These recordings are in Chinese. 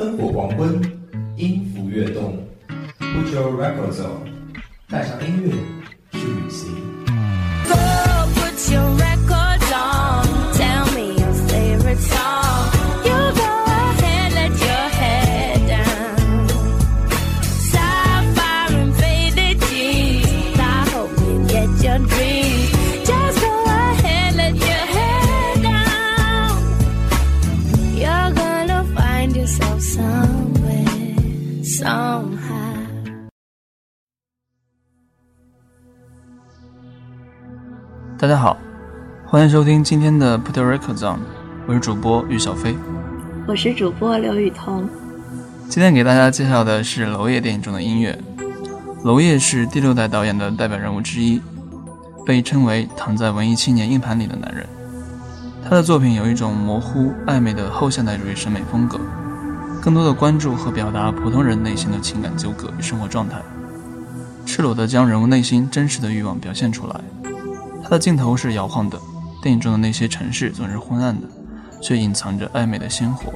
灯火黄昏，音符跃动，Put your records on，带上音乐去旅行。欢迎收听今天的 Put Your Records On，我是主播于小飞。我是主播刘雨桐。今天给大家介绍的是娄烨电影中的音乐。娄烨是第六代导演的代表人物之一，被称为躺在文艺青年硬盘里的男人。他的作品有一种模糊暧昧的后现代主义审美风格，更多的关注和表达普通人内心的情感纠葛与生活状态，赤裸地将人物内心真实的欲望表现出来。他的镜头是摇晃的，电影中的那些城市总是昏暗的，却隐藏着暧昧的鲜活。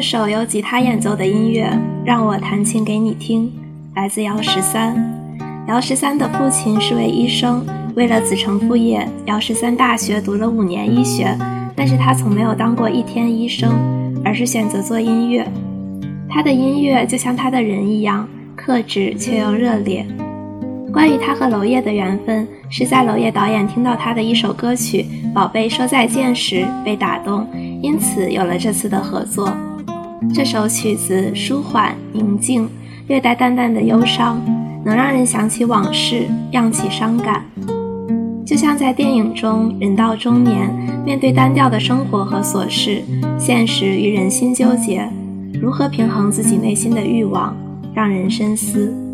这首由吉他演奏的音乐让我弹琴给你听，来自姚十三。姚十三的父亲是位医生，为了子承父业，姚十三大学读了五年医学，但是他从没有当过一天医生，而是选择做音乐。他的音乐就像他的人一样，克制却又热烈。关于他和娄烨的缘分，是在娄烨导演听到他的一首歌曲《宝贝说再见》时被打动，因此有了这次的合作。这首曲子舒缓宁静，略带淡淡的忧伤，能让人想起往事，漾起伤感。就像在电影中，人到中年，面对单调的生活和琐事，现实与人心纠结，如何平衡自己内心的欲望，让人深思。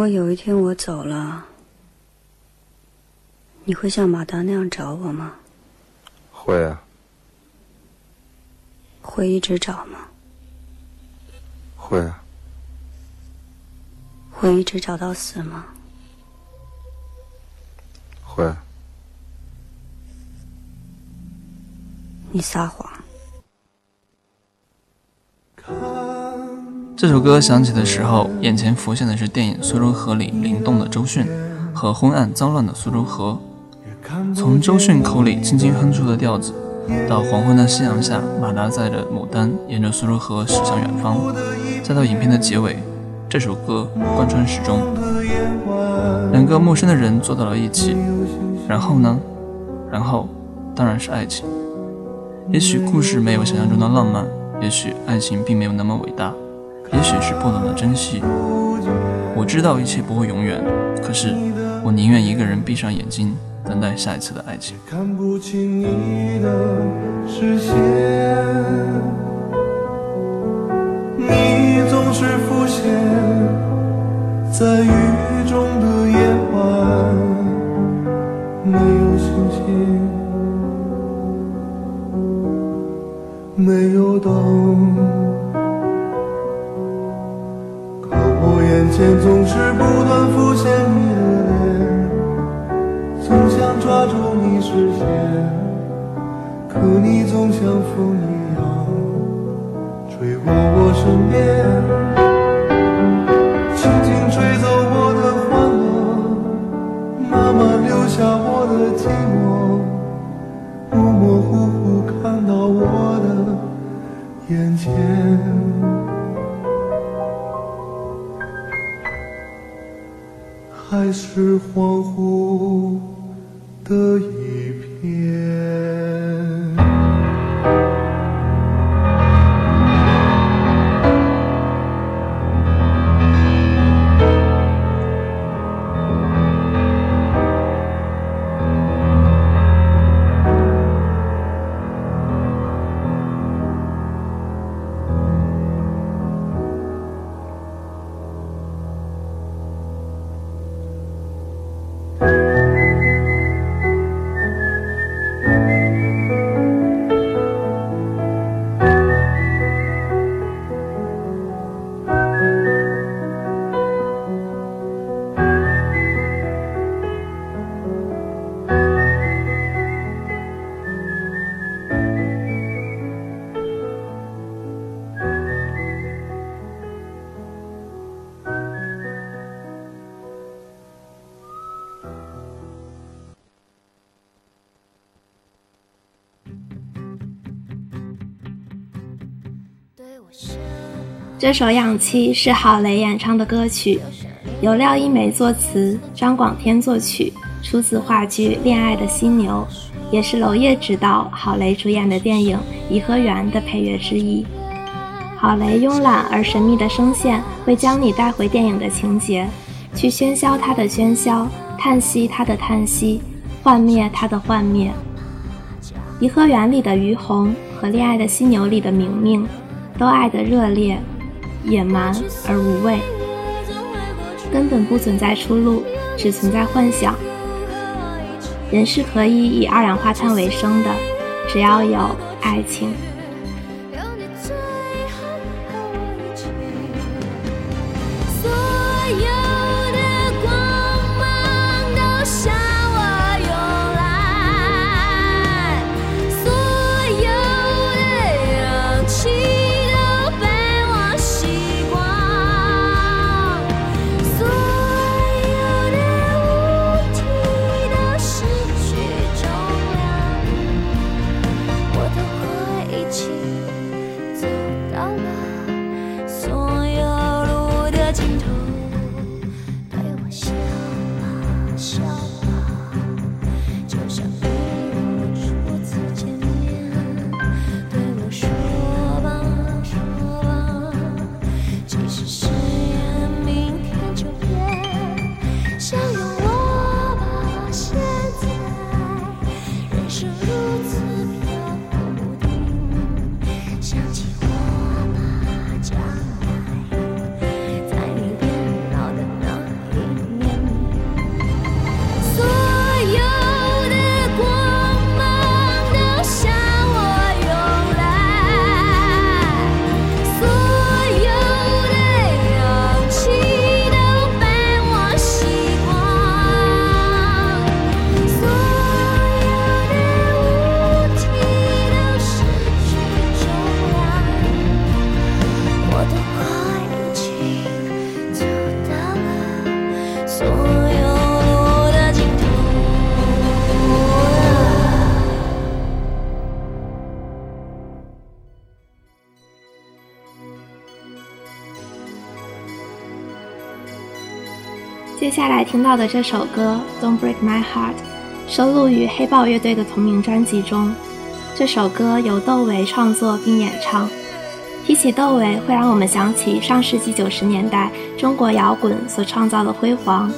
果有一天我走了，你会像马达那样找我吗？会啊，会一直找吗？会啊，会一直找到死吗？会。你撒谎。这首歌响起的时候，眼前浮现的是电影《苏州河》里灵动的周迅和昏暗脏乱的苏州河。从周迅口里轻轻哼出的调子，到黄昏的夕阳下，马达载着牡丹沿着苏州河驶向远方，再到影片的结尾，这首歌贯穿始终。两个陌生的人坐到了一起，然后呢？然后当然是爱情。也许故事没有想象中的浪漫，也许爱情并没有那么伟大，也许是不懂得珍惜。我知道一切不会永远，可是我宁愿一个人闭上眼睛，等待下一次的爱情。看不清你的视线，你总是浮现在雨中的夜晚，没有星星。没有灯，眼前总是不断浮现你的脸，总想抓住你视线，可你总像风一样吹过我身边，轻轻吹走我的欢乐，慢慢留下我的寂寞，模模糊糊看到我的。眼前，还是恍惚的一片。这首《氧气》是郝蕾演唱的歌曲，由廖一梅作词，张广天作曲，出自话剧《恋爱的犀牛》，也是娄烨执导、郝蕾主演的电影《颐和园》的配乐之一。郝蕾慵懒而神秘的声线会将你带回电影的情节，去喧嚣它的喧嚣，叹息它的叹息，幻灭它的幻灭。颐和园里的于红和恋爱的犀牛里的明明，都爱得热烈、野蛮而无畏，根本不存在出路，只存在幻想。人是可以以二氧化碳为生的，只要有爱情。接下来听到的这首歌《Don't Break My Heart》收录于黑豹乐队的同名专辑中。这首歌由窦唯创作并演唱。提起窦唯，会让我们想起上世纪九十年代中国摇滚所创造的辉煌。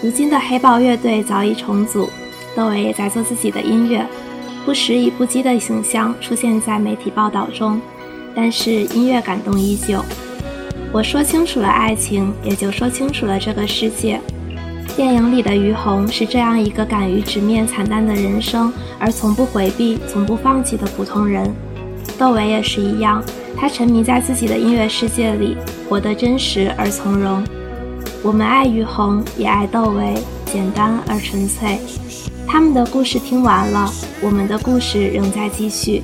如今的黑豹乐队早已重组，窦唯也在做自己的音乐，不时以不羁的形象出现在媒体报道中，但是音乐感动依旧。我说清楚了爱情，也就说清楚了这个世界。电影里的于红是这样一个敢于直面惨淡的人生，而从不回避、从不放弃的普通人。窦唯也是一样，他沉迷在自己的音乐世界里，活得真实而从容。我们爱于红，也爱窦唯，简单而纯粹。他们的故事听完了，我们的故事仍在继续。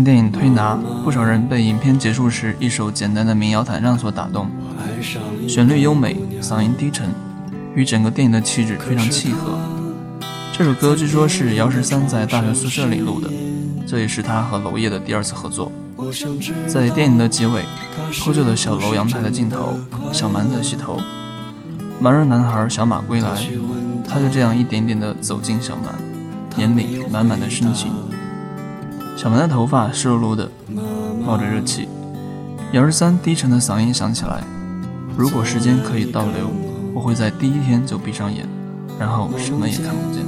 看电影《推拿》，不少人被影片结束时一首简单的民谣弹唱所打动，旋律优美，嗓音低沉，与整个电影的气质非常契合。这首歌据说是姚十三在大学宿舍里录的，这也是他和娄烨的第二次合作。在电影的结尾，破旧的小楼阳台的尽头，小蛮在洗头，盲人男孩小马归来，他就这样一点点的走进小蛮，眼里满满的深情。小蛮的头发湿漉漉的，冒着热气。姚十三低沉的嗓音响起来：“如果时间可以倒流，我会在第一天就闭上眼，然后什么也看不见。”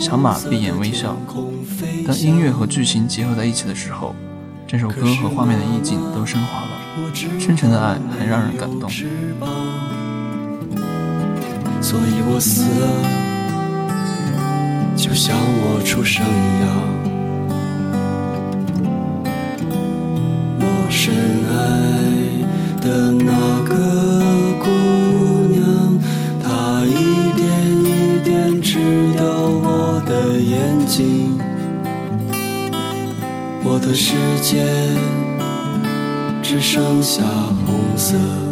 小马闭眼微笑。当音乐和剧情结合在一起的时候，这首歌和画面的意境都升华了，深沉的爱很让人感动。所以我死了，就像我出生一样。深爱的那个姑娘，她一点一点吃掉我的眼睛。我的世界只剩下红色。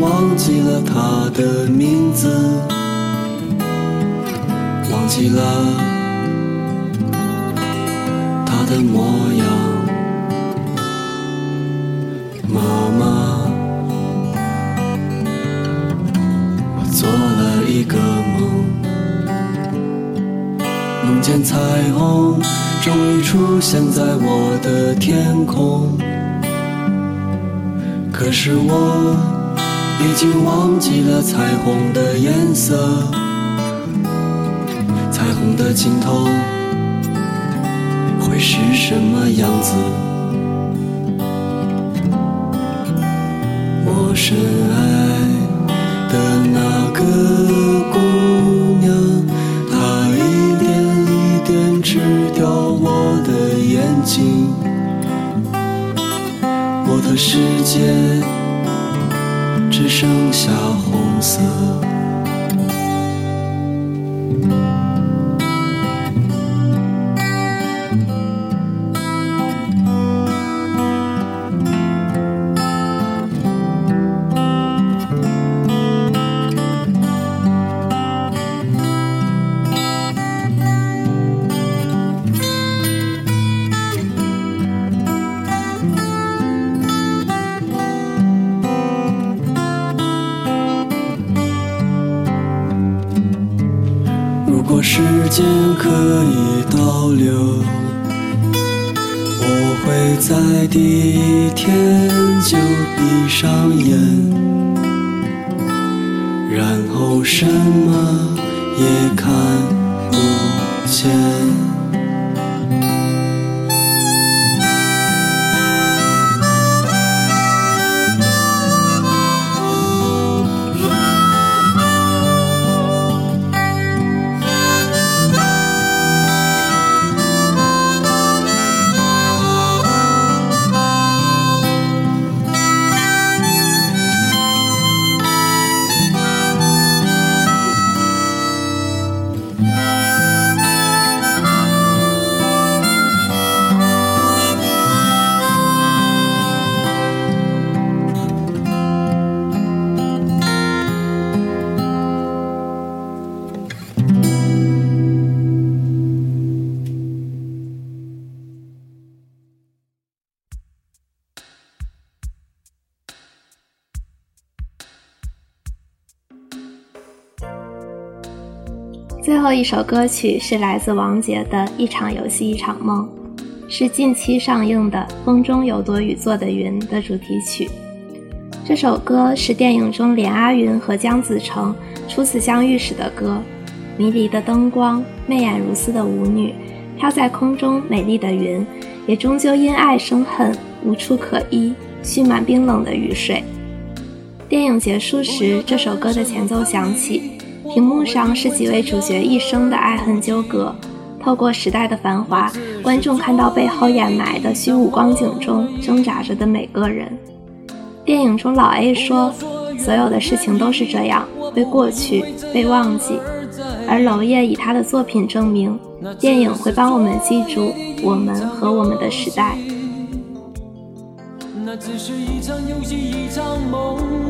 忘记了她的名字，忘记了她的模样。妈妈，我做了一个梦，梦见彩虹终于出现在我的天空。可是我已经忘记了彩虹的颜色，彩虹的尽头会是什么样子？我深爱的那个姑娘，她一点一点吃掉我的眼睛，我的世界只剩下红色。闭上眼，然后什么也看不见。最后一首歌曲是来自王杰的《一场游戏一场梦》，是近期上映的《风中有朵雨做的云》的主题曲。这首歌是电影中连阿云和姜子成初次相遇时的歌。迷离的灯光，媚眼如丝的舞女，飘在空中美丽的云，也终究因爱生恨，无处可依，蓄满冰冷的雨水。电影结束时，这首歌的前奏响起，屏幕上是几位主角一生的爱恨纠葛。透过时代的繁华，观众看到背后掩埋的虚无光景中挣扎着的每个人。电影中，老 A 说：“所有的事情都是这样，会过去，被忘记。”而娄烨以他的作品证明，电影会帮我们记住我们和我们的时代。那只是一场游戏，一场梦。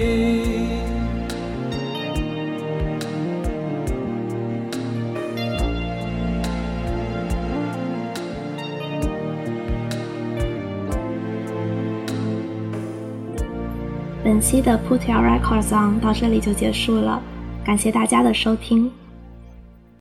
本期的 Put Your Records On 到这里就结束了，感谢大家的收听。